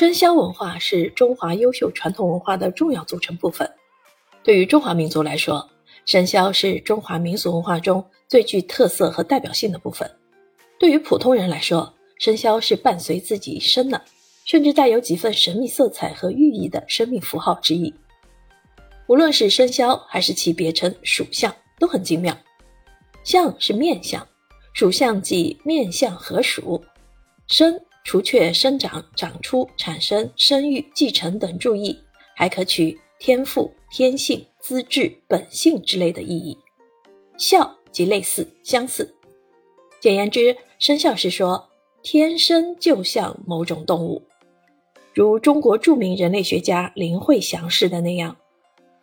生肖文化是中华优秀传统文化的重要组成部分。对于中华民族来说，生肖是中华民俗文化中最具特色和代表性的部分。对于普通人来说，生肖是伴随自己一生的，甚至带有几分神秘色彩和寓意的生命符号之一。无论是生肖还是其别称属相，都很精妙。相是面相，属相即面相和属。生除却生长、长出、产生、生育、继承等注意，还可取天赋、天性、资质、本性之类的意义。孝即类似、相似。简言之，生肖是说天生就像某种动物，如中国著名人类学家林慧祥式的那样，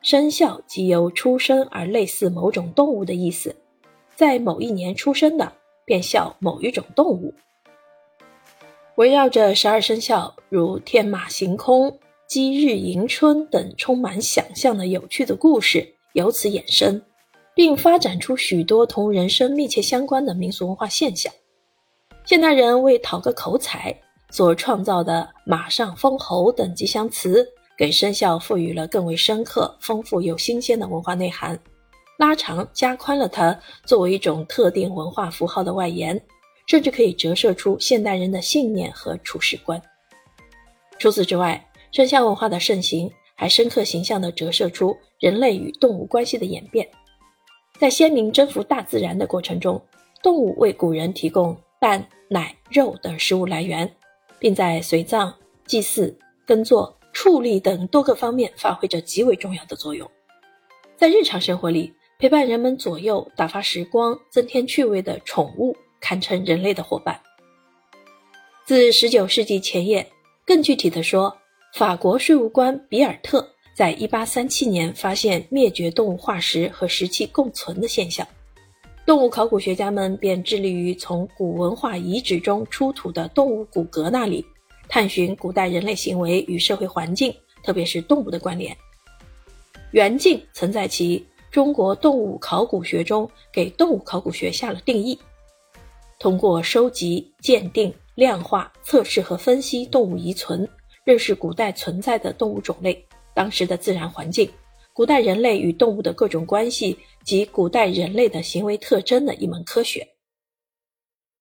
生肖即由出生而类似某种动物的意思，在某一年出生的，便效某一种动物。围绕着十二生肖，如天马行空、鸡日迎春等充满想象的有趣的故事，由此衍生，并发展出许多同人生密切相关的民俗文化现象。现代人为讨个口彩所创造的“马上封侯”等吉祥词，给生肖赋予了更为深刻、丰富又新鲜的文化内涵，拉长加宽了它作为一种特定文化符号的外延。甚至可以折射出现代人的信念和处世观。除此之外，生肖文化的盛行还深刻形象地折射出人类与动物关系的演变。在先民征服大自然的过程中，动物为古人提供蛋、奶、肉等食物来源，并在随葬、祭祀、耕作、畜力等多个方面发挥着极为重要的作用。在日常生活里，陪伴人们左右、打发时光、增添趣味的宠物。堪称人类的伙伴。自19世纪前叶，更具体的说，法国税务官比尔特在1837年发现灭绝动物化石和石器共存的现象，动物考古学家们便致力于从古文化遗址中出土的动物骨骼那里，探寻古代人类行为与社会环境，特别是动物的关联。袁敬曾在其《中国动物考古学》中给动物考古学下了定义。通过收集、鉴定、量化、测试和分析动物遗存，认识古代存在的动物种类、当时的自然环境、古代人类与动物的各种关系及古代人类的行为特征的一门科学。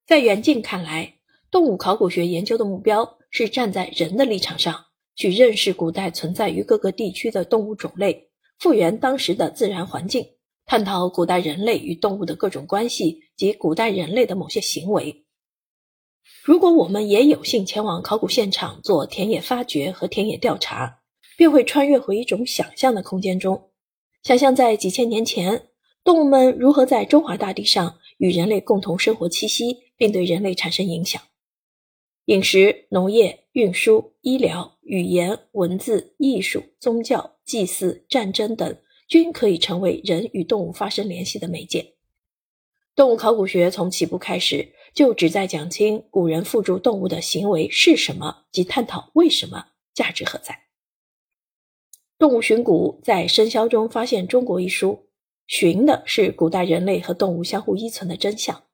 在袁静看来，动物考古学研究的目标是站在人的立场上去认识古代存在于各个地区的动物种类，复原当时的自然环境。探讨古代人类与动物的各种关系及古代人类的某些行为。如果我们也有幸前往考古现场做田野发掘和田野调查，便会穿越回一种想象的空间中，想象在几千年前，动物们如何在中华大地上与人类共同生活栖息，并对人类产生影响。饮食、农业、运输、医疗、语言、文字、艺术、宗教、祭祀、战争等。均可以成为人与动物发生联系的媒介。动物考古学从起步开始就旨在讲清古人附著动物的行为是什么，及探讨为什么，价值何在。《动物寻古》在《生肖中发现中国》一书，寻的是古代人类和动物相互依存的真相，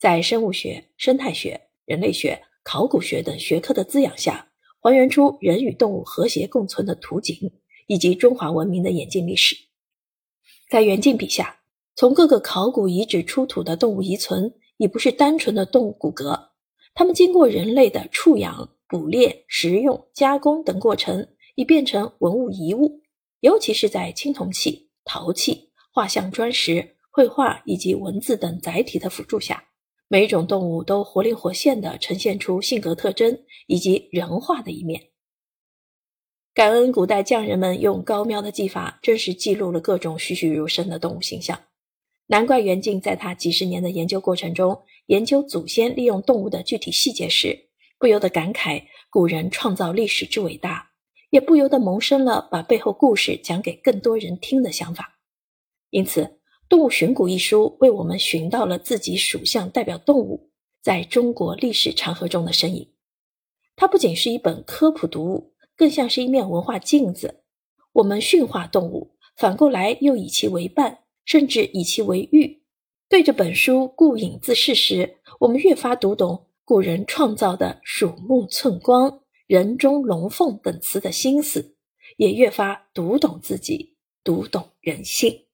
在生物学、生态学、人类学、考古学等学科的滋养下，还原出人与动物和谐共存的图景，以及中华文明的演进历史。在袁静笔下，从各个考古遗址出土的动物遗存，已不是单纯的动物骨骼，它们经过人类的畜养、捕猎、食用、加工等过程，已变成文物遗物。尤其是在青铜器、陶器、画像砖石、绘画以及文字等载体的辅助下，每一种动物都活灵活现地呈现出性格特征以及人化的一面。感恩古代匠人们用高妙的技法，真实记录了各种栩栩如生的动物形象。难怪袁静在他几十年的研究过程中，研究祖先利用动物的具体细节时，不由得感慨古人创造历史之伟大，也不由得萌生了把背后故事讲给更多人听的想法。因此，《动物寻古》一书为我们寻到了自己属相代表动物在中国历史长河中的身影。它不仅是一本科普读物。更像是一面文化镜子，我们驯化动物，反过来又以其为伴，甚至以其为喻。对着本书顾影自视时，我们越发读懂古人创造的鼠目寸光，人中龙凤等词的心思，也越发读懂自己，读懂人性。